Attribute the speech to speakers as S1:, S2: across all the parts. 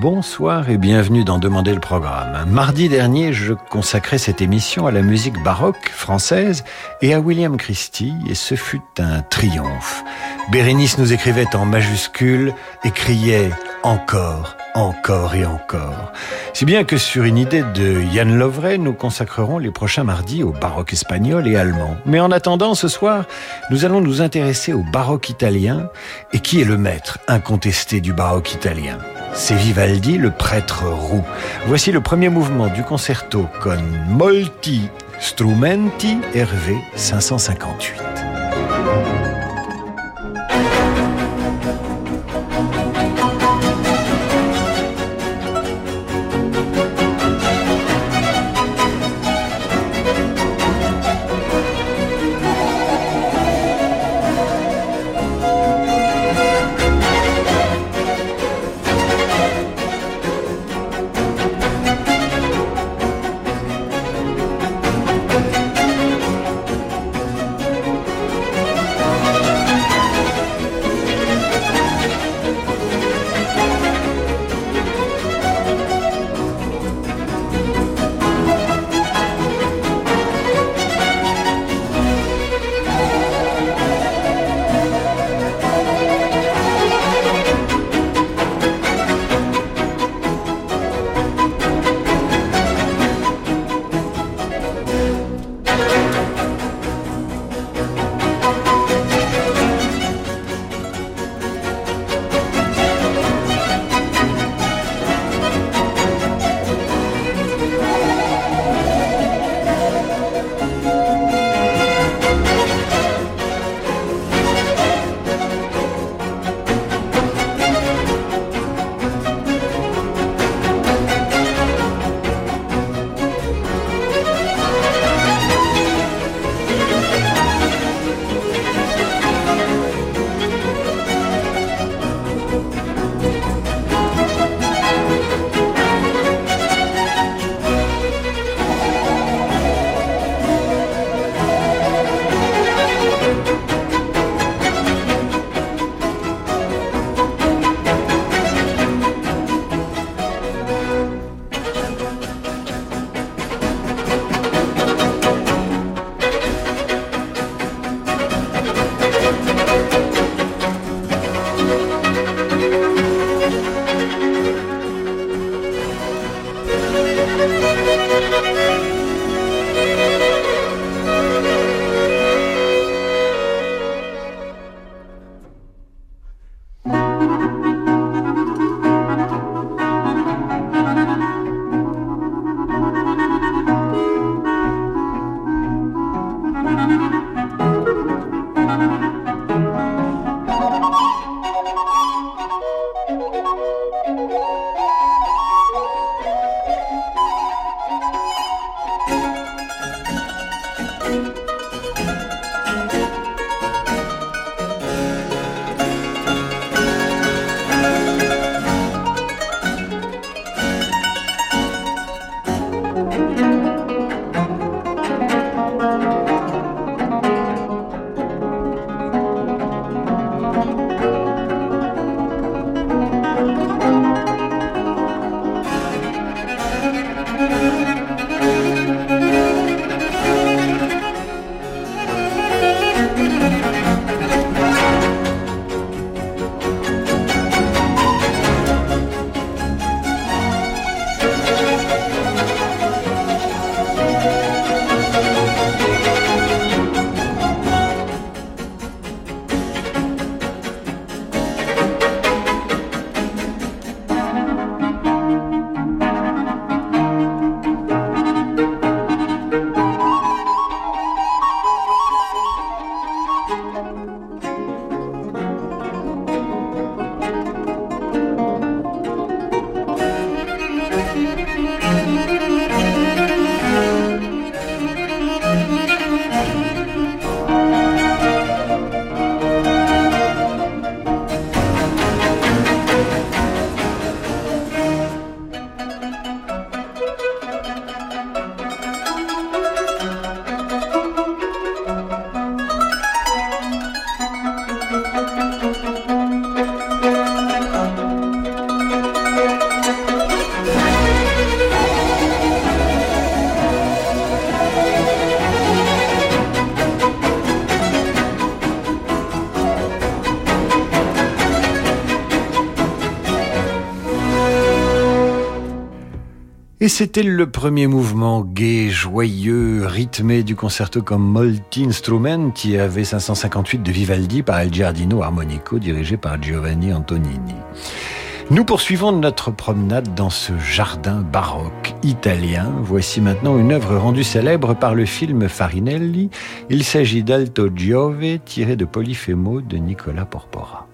S1: Bonsoir et bienvenue dans Demander le programme. Mardi dernier, je consacrais cette émission à la musique baroque française et à William Christie et ce fut un triomphe. Bérénice nous écrivait en majuscules et criait encore encore et encore. Si bien que sur une idée de Yann Lovray, nous consacrerons les prochains mardis au baroque espagnol et allemand. Mais en attendant, ce soir, nous allons nous intéresser au baroque italien. Et qui est le maître incontesté du baroque italien? C'est Vivaldi, le prêtre roux. Voici le premier mouvement du concerto con molti strumenti Hervé 558. Et c'était le premier mouvement gai, joyeux, rythmé du concerto comme Molti Instrumenti avait 558 de Vivaldi par El Giardino Armonico dirigé par Giovanni Antonini. Nous poursuivons notre promenade dans ce jardin baroque italien. Voici maintenant une œuvre rendue célèbre par le film Farinelli. Il s'agit d'Alto Giove tiré de Polifemo de Nicola Porpora.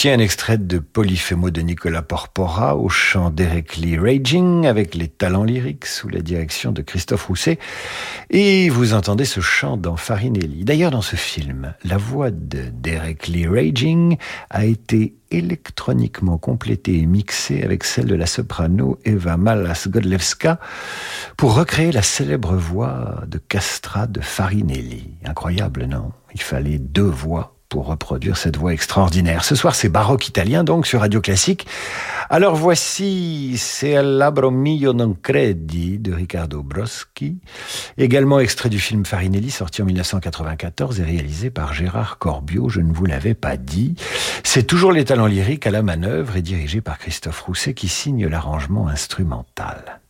S1: Écoutiez un extrait de Polyphémo de Nicolas Porpora au chant d'Eric Lee Raging avec les talents lyriques sous la direction de Christophe Rousset. Et vous entendez ce chant dans Farinelli. D'ailleurs, dans ce film, la voix de Derek Lee Raging a été électroniquement complétée et mixée avec celle de la soprano Eva Malas-Godlewska pour recréer la célèbre voix de Castra de Farinelli. Incroyable, non? Il fallait deux voix pour reproduire cette voix extraordinaire. Ce soir, c'est baroque italien, donc, sur Radio Classique. Alors voici C'est Labro mio non credi de Riccardo Broschi, également extrait du film Farinelli, sorti en 1994 et réalisé par Gérard Corbiot, je ne vous l'avais pas dit. C'est toujours les talents lyriques à la manœuvre et dirigé par Christophe Rousset qui signe l'arrangement instrumental.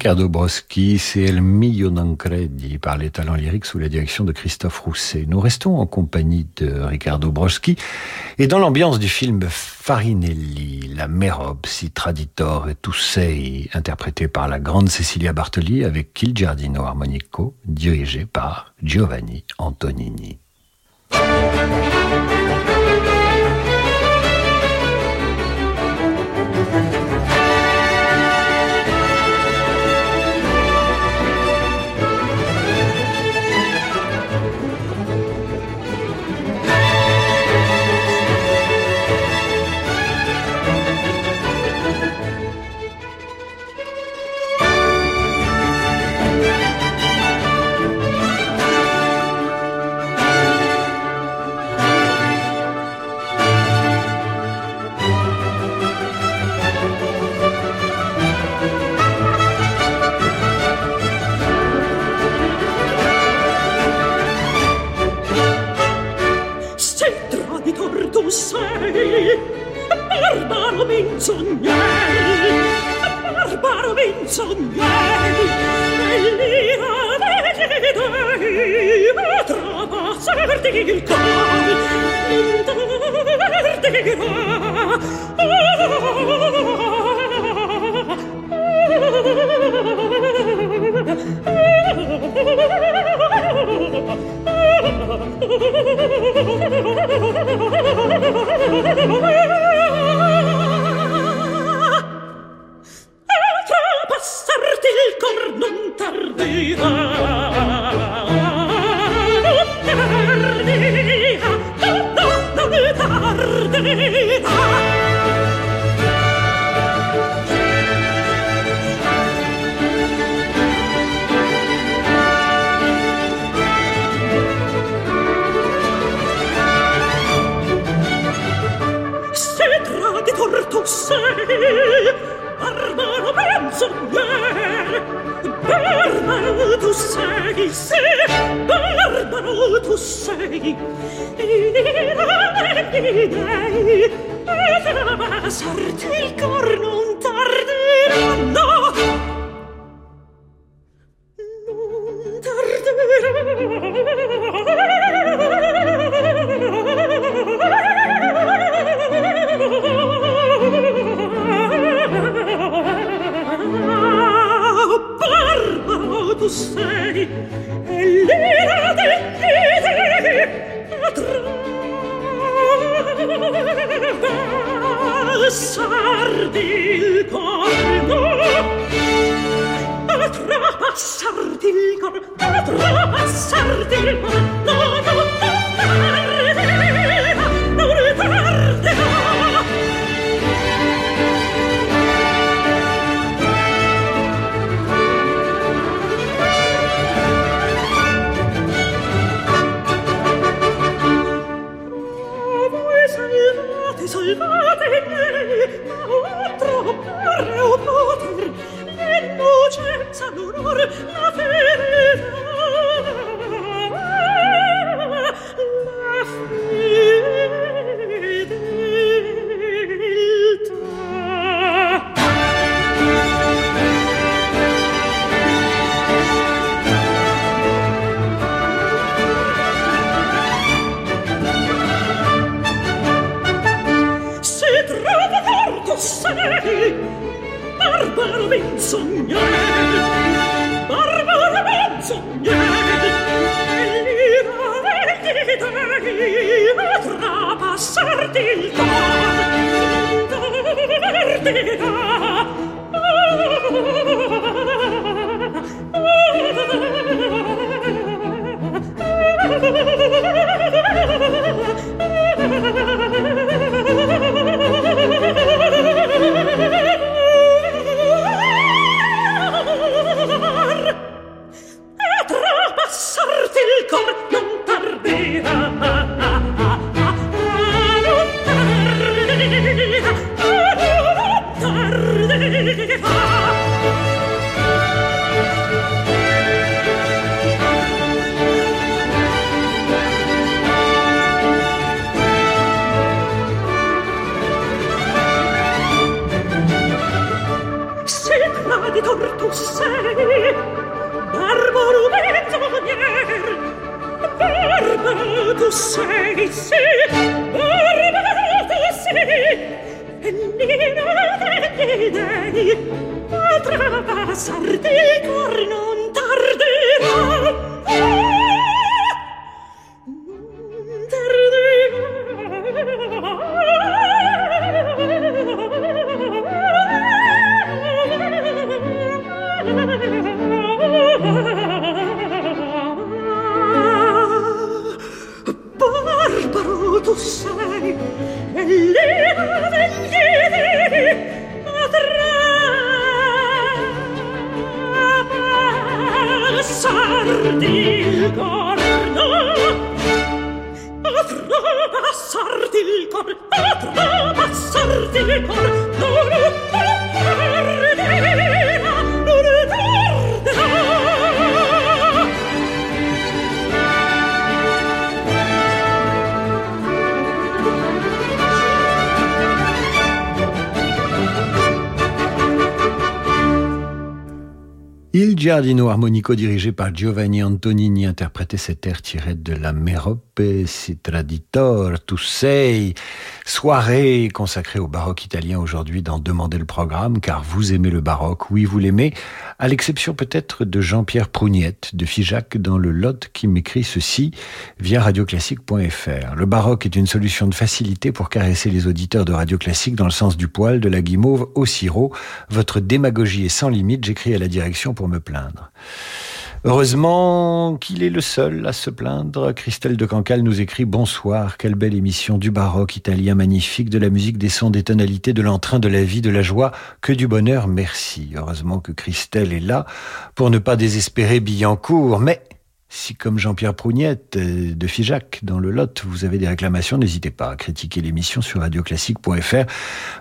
S1: Ricardo Broschi, c'est El Mio non credi par les talents lyriques sous la direction de Christophe Rousset. Nous restons en compagnie de Ricardo Broschi et dans l'ambiance du film Farinelli, la Merob, si traditor et Toussei, interprété par la grande Cecilia Bartoli avec Il Giardino Armonico, dirigé par Giovanni Antonini.
S2: barbaro menzognai, barbaro menzognai, bellina dei, ma travasarti il cor, l'interdirà, oh, oh, oh, di torto sei
S1: Giardino Armonico dirigé par Giovanni Antonini interprétait cet air tiré de la Merope si traditor tu sei soirée consacrée au baroque italien aujourd'hui dans Demander le programme car vous aimez le baroque oui vous l'aimez à l'exception peut-être de Jean-Pierre Prougnette de Figeac dans le Lot qui m'écrit ceci via radioclassique.fr. Le baroque est une solution de facilité pour caresser les auditeurs de Radio Classique dans le sens du poil, de la guimauve au sirop. Votre démagogie est sans limite, j'écris à la direction pour me plaindre. Heureusement qu'il est le seul à se plaindre. Christelle de Cancale nous écrit Bonsoir, quelle belle émission du baroque italien magnifique, de la musique, des sons, des tonalités, de l'entrain, de la vie, de la joie, que du bonheur, merci. Heureusement que Christelle est là pour ne pas désespérer Billancourt, mais si, comme Jean-Pierre Prougnette euh, de Figeac dans le Lot, vous avez des réclamations, n'hésitez pas à critiquer l'émission sur radioclassique.fr.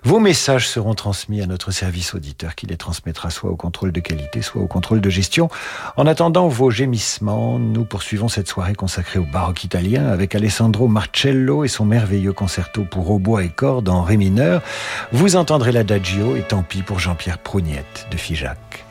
S1: Vos messages seront transmis à notre service auditeur qui les transmettra soit au contrôle de qualité, soit au contrôle de gestion. En attendant vos gémissements, nous poursuivons cette soirée consacrée au baroque italien avec Alessandro Marcello et son merveilleux concerto pour hautbois et cordes en ré mineur. Vous entendrez l'adagio et tant pis pour Jean-Pierre Prougnette de Figeac.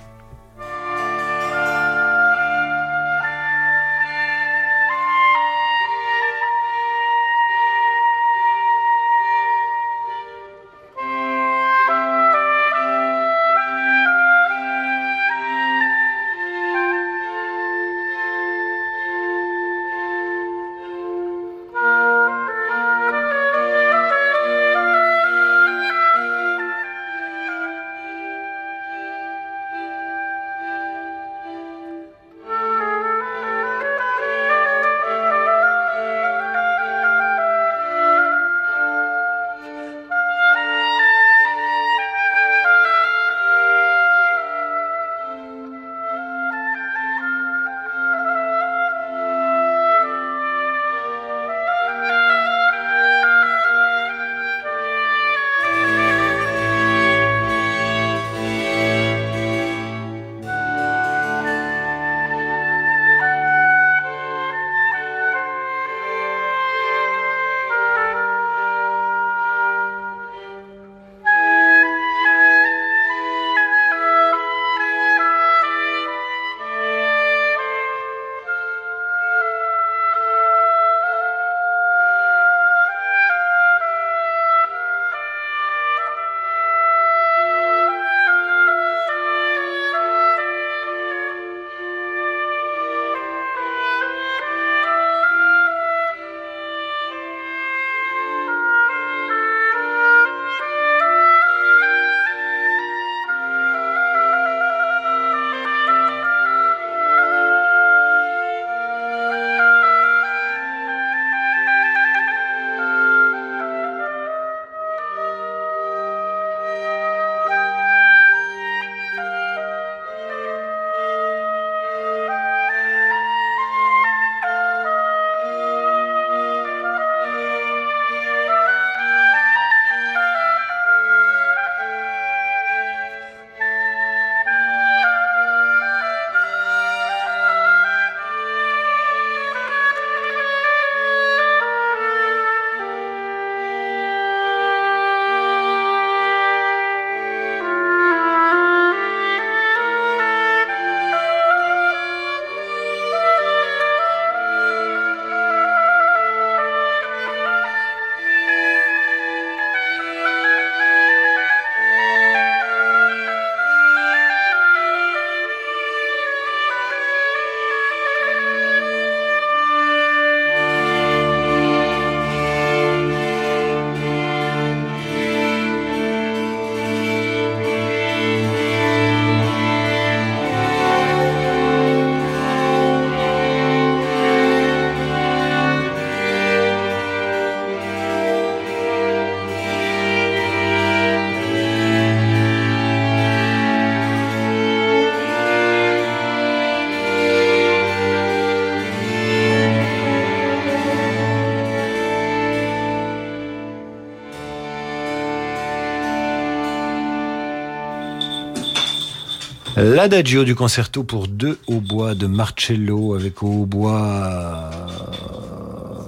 S1: L'adagio du concerto pour deux hautbois de Marcello avec au hautbois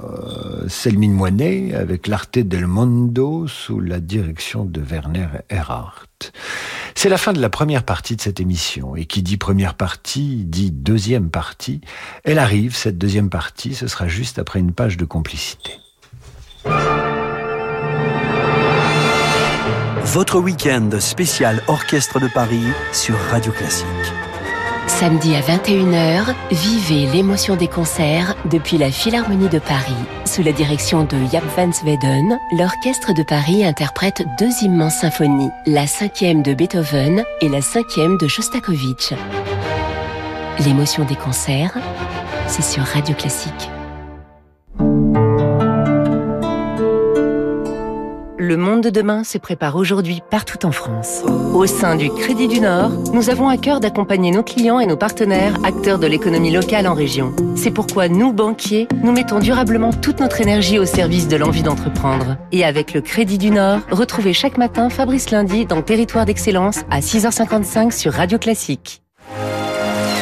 S1: euh, Selmine Moinet avec l'Arte del Mondo sous la direction de Werner Erhardt. C'est la fin de la première partie de cette émission et qui dit première partie dit deuxième partie. Elle arrive, cette deuxième partie, ce sera juste après une page de complicité.
S2: Votre week-end spécial Orchestre de Paris sur Radio Classique.
S3: Samedi à 21h, vivez l'émotion des concerts depuis la Philharmonie de Paris. Sous la direction de Jaap van Zweden, l'Orchestre de Paris interprète deux immenses symphonies, la cinquième de Beethoven et la cinquième de Shostakovich. L'émotion des concerts, c'est sur Radio Classique. Le monde de demain se prépare aujourd'hui partout en France. Au sein du Crédit du Nord, nous avons à cœur d'accompagner nos clients et nos partenaires, acteurs de l'économie locale en région. C'est pourquoi nous, banquiers, nous mettons durablement toute notre énergie au service de l'envie d'entreprendre. Et avec le Crédit du Nord, retrouvez chaque matin Fabrice Lundi dans Territoire d'Excellence à 6h55 sur Radio Classique.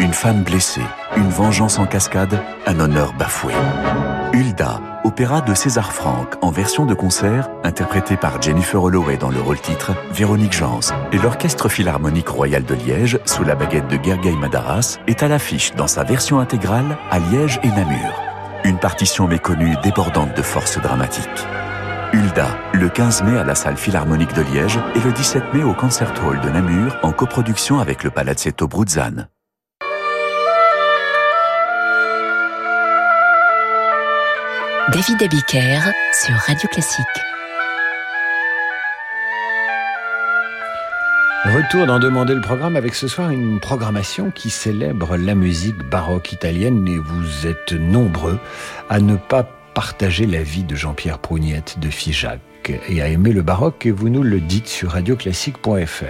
S2: Une femme blessée, une vengeance en cascade, un honneur bafoué. Hulda, opéra de César Franck en version de concert, interprété par Jennifer Holloway dans le rôle-titre, Véronique Jans et l'Orchestre Philharmonique Royal de Liège, sous la baguette de Gergely Madaras, est à l'affiche dans sa version intégrale à Liège et Namur. Une partition méconnue débordante de force dramatique. Hulda, le 15 mai à la salle Philharmonique de Liège et le 17 mai au Concert Hall de Namur en coproduction avec le Palazzetto Bruzzane.
S3: David Abiker sur Radio Classique.
S1: Retour d'en demander le programme avec ce soir une programmation qui célèbre la musique baroque italienne et vous êtes nombreux à ne pas partager la vie de Jean-Pierre Prougnette de Figeac et à aimer le baroque et vous nous le dites sur radioclassique.fr.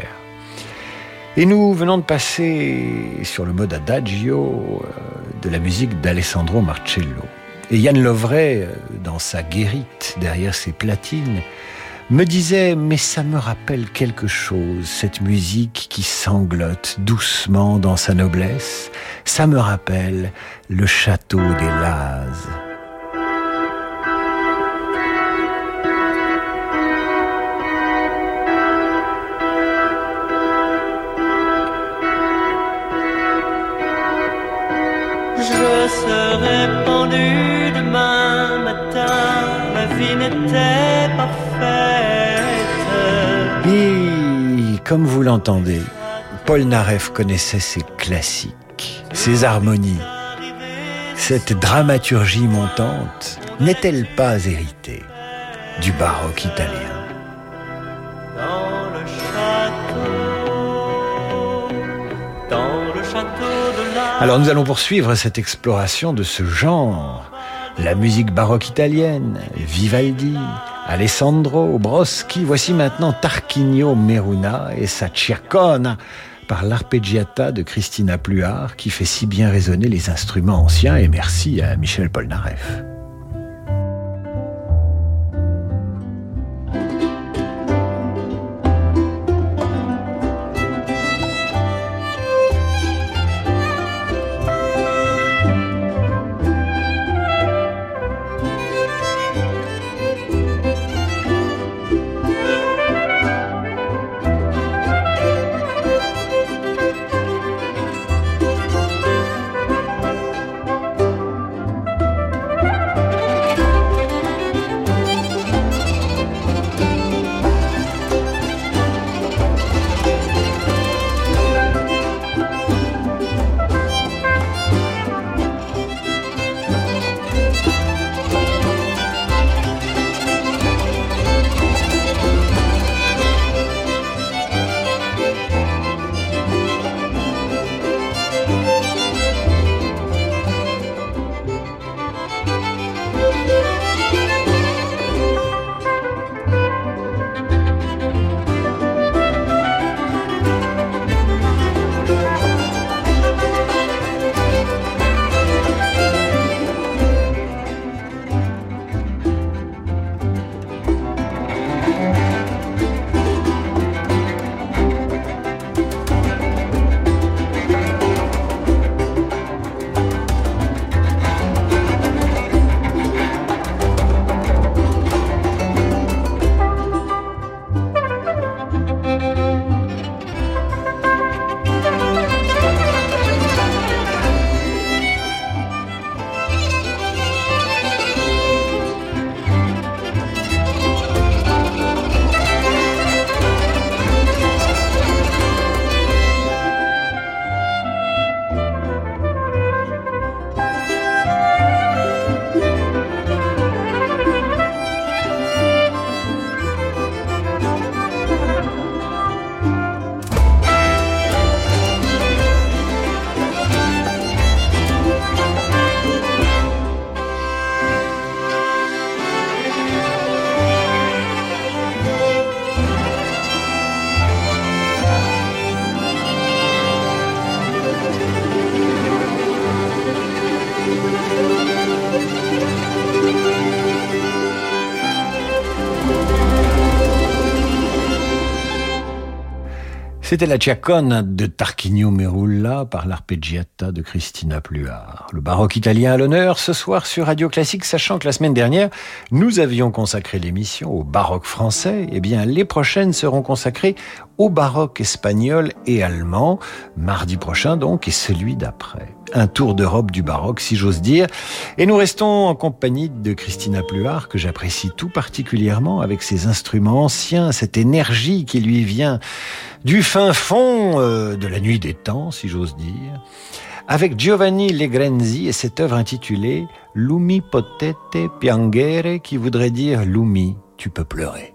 S1: Et nous venons de passer sur le mode adagio euh, de la musique d'Alessandro Marcello. Et Yann Lovray, euh, dans sa guérite derrière ses platines, me disait Mais ça me rappelle quelque chose, cette musique qui sanglote doucement dans sa noblesse. Ça me rappelle le château des Lazes.
S4: Je serai pendu matin, ma vie n'était pas faite.
S1: Et comme vous l'entendez, Paul Naref connaissait ses classiques, ses harmonies. Cette dramaturgie montante n'est-elle pas héritée du baroque italien?
S4: Dans le château, dans le château de la.
S1: Alors nous allons poursuivre cette exploration de ce genre. La musique baroque italienne, Vivaldi, Alessandro, Broschi, voici maintenant Tarquinio Meruna et sa Ciacona par l'arpeggiata de Christina Pluart qui fait si bien résonner les instruments anciens et merci à Michel Polnareff. C'était la Ciacone de Tarquinio Merulla par l'arpeggiata de Christina Pluart. Le baroque italien à l'honneur ce soir sur Radio Classique, sachant que la semaine dernière, nous avions consacré l'émission au baroque français. Eh bien, les prochaines seront consacrées au baroque espagnol et allemand, mardi prochain donc, et celui d'après. Un tour d'Europe du baroque, si j'ose dire. Et nous restons en compagnie de Christina Pluart, que j'apprécie tout particulièrement avec ses instruments anciens, cette énergie qui lui vient du fin fond euh, de la nuit des temps, si j'ose dire, avec Giovanni Legrenzi et cette œuvre intitulée Lumi potete piangere, qui voudrait dire Lumi, tu peux pleurer.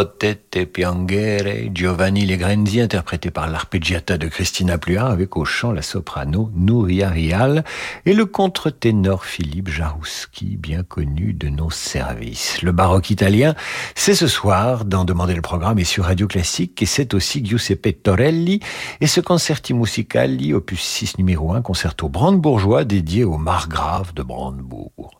S1: Potete Piangere, Giovanni Legrenzi, interprété par l'arpeggiata de Christina Pluart, avec au chant la soprano Nouria Rial et le contre-ténor Philippe Jarouski, bien connu de nos services. Le baroque italien, c'est ce soir dans Demander le programme et sur Radio Classique, et c'est aussi Giuseppe Torelli et ce Concerti Musicali, opus 6 numéro 1, concerto brandebourgeois dédié au margrave de Brandebourg.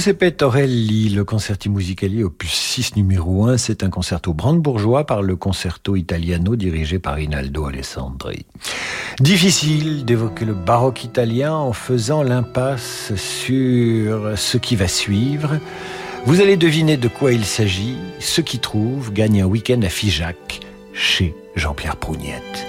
S1: Giuseppe Torelli, le Concerti Musicali opus 6 numéro 1, c'est un concerto brandebourgeois par le Concerto Italiano dirigé par Rinaldo Alessandri. Difficile d'évoquer le baroque italien en faisant l'impasse sur ce qui va suivre. Vous allez deviner de quoi il s'agit. Ceux qui trouvent gagnent un week-end à Figeac chez Jean-Pierre Prougnette.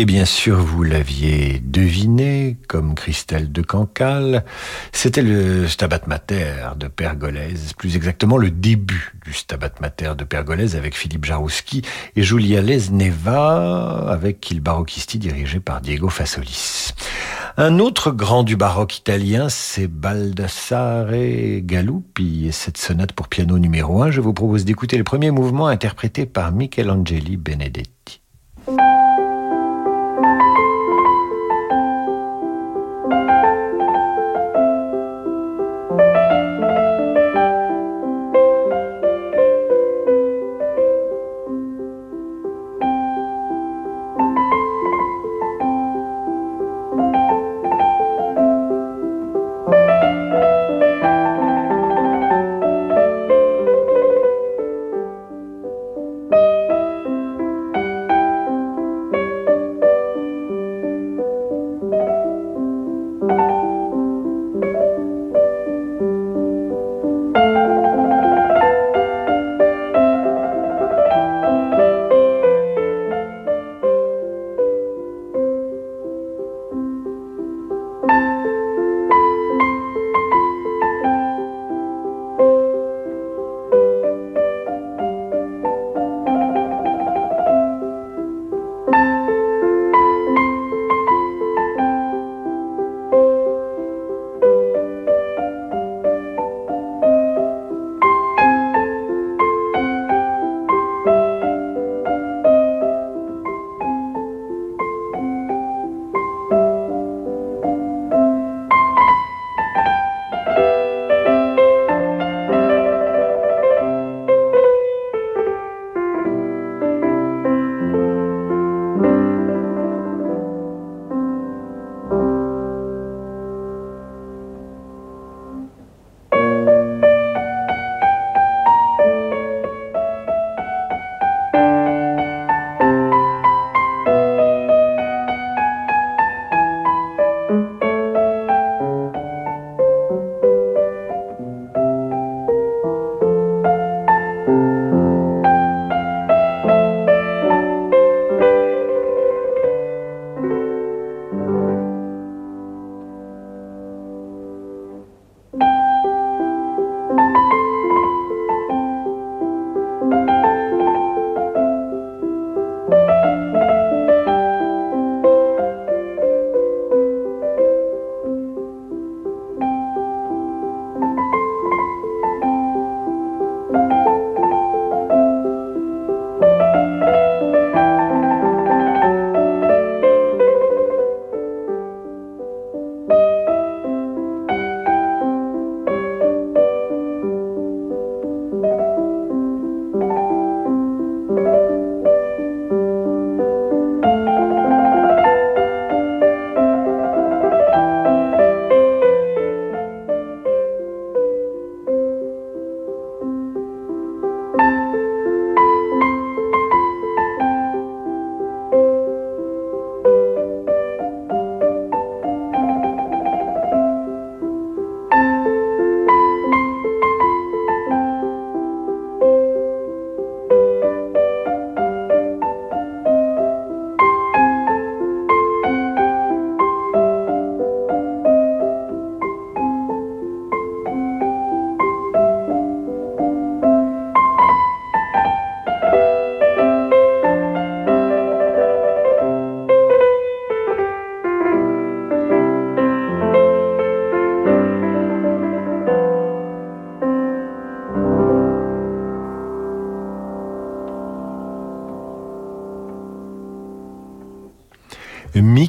S1: Et bien sûr, vous l'aviez deviné, comme Christelle de Cancale, c'était le Stabat Mater de Pergolèse, plus exactement le début du Stabat Mater de Pergolèse avec Philippe Jarouski et Julia Lesneva avec Il Barocchisti dirigé par Diego Fasolis. Un autre grand du baroque italien, c'est Baldassare Galuppi et cette sonate pour piano numéro 1. Je vous propose d'écouter le premier mouvement interprété par Michelangeli Benedetti.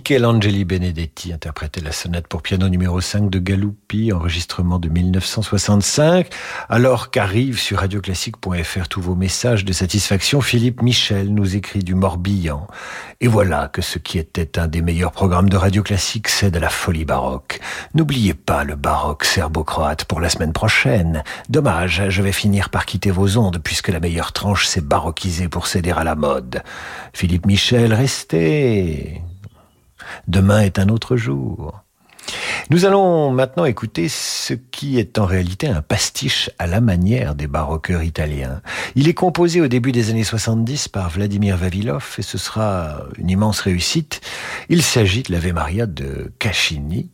S1: Michelangeli Benedetti interprétait la sonate pour piano numéro 5 de Galuppi, enregistrement de 1965. Alors qu'arrive sur radioclassique.fr tous vos messages de satisfaction, Philippe Michel nous écrit du Morbihan. Et voilà que ce qui était un des meilleurs programmes de Radio Classique cède à la folie baroque. N'oubliez pas le baroque serbo-croate pour la semaine prochaine. Dommage, je vais finir par quitter vos ondes puisque la meilleure tranche s'est baroquisée pour céder à la mode. Philippe Michel, restez. Demain est un autre jour. Nous allons maintenant écouter ce qui est en réalité un pastiche à la manière des baroqueurs italiens. Il est composé au début des années 70 par Vladimir Vavilov et ce sera une immense réussite. Il s'agit de l'Ave Maria de Caccini.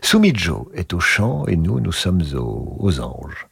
S1: Sumijo est au chant et nous, nous sommes aux anges.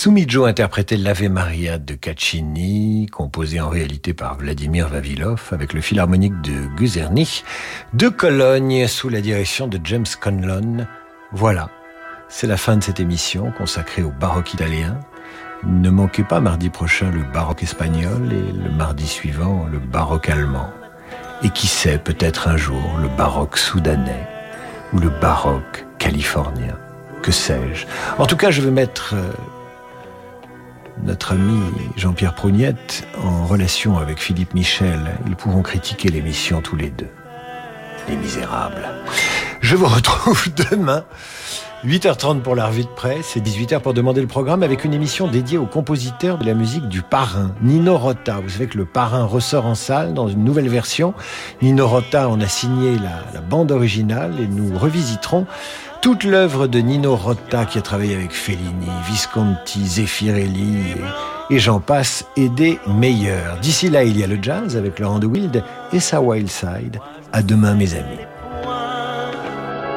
S1: Sumijo interprétait l'Ave Maria de Caccini, composé en réalité par Vladimir Vavilov avec le philharmonique de Guzernich, de Cologne sous la direction de James Conlon. Voilà, c'est la fin de cette émission consacrée au baroque italien. Ne manquez pas mardi prochain le baroque espagnol et le mardi suivant le baroque allemand. Et qui sait, peut-être un jour le baroque soudanais ou le baroque californien. Que sais-je? En tout cas, je vais mettre euh, notre ami Jean-Pierre Prognette en relation avec Philippe Michel. Ils pourront critiquer l'émission tous les deux. Les misérables. Je vous retrouve demain. 8h30 pour la revue de presse et 18h pour demander le programme avec une émission dédiée aux compositeurs de la musique du parrain, Nino Rota. Vous savez que le parrain ressort en salle dans une nouvelle version. Nino Rota en a signé la, la bande originale et nous revisiterons toute l'œuvre de Nino Rota qui a travaillé avec Fellini, Visconti, Zeffirelli et, j'en passe et des meilleurs. D'ici là, il y a le jazz avec Laurent de Wild et sa Wild Side. À demain, mes amis.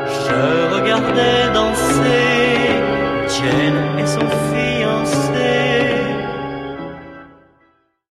S4: Je regardais danser.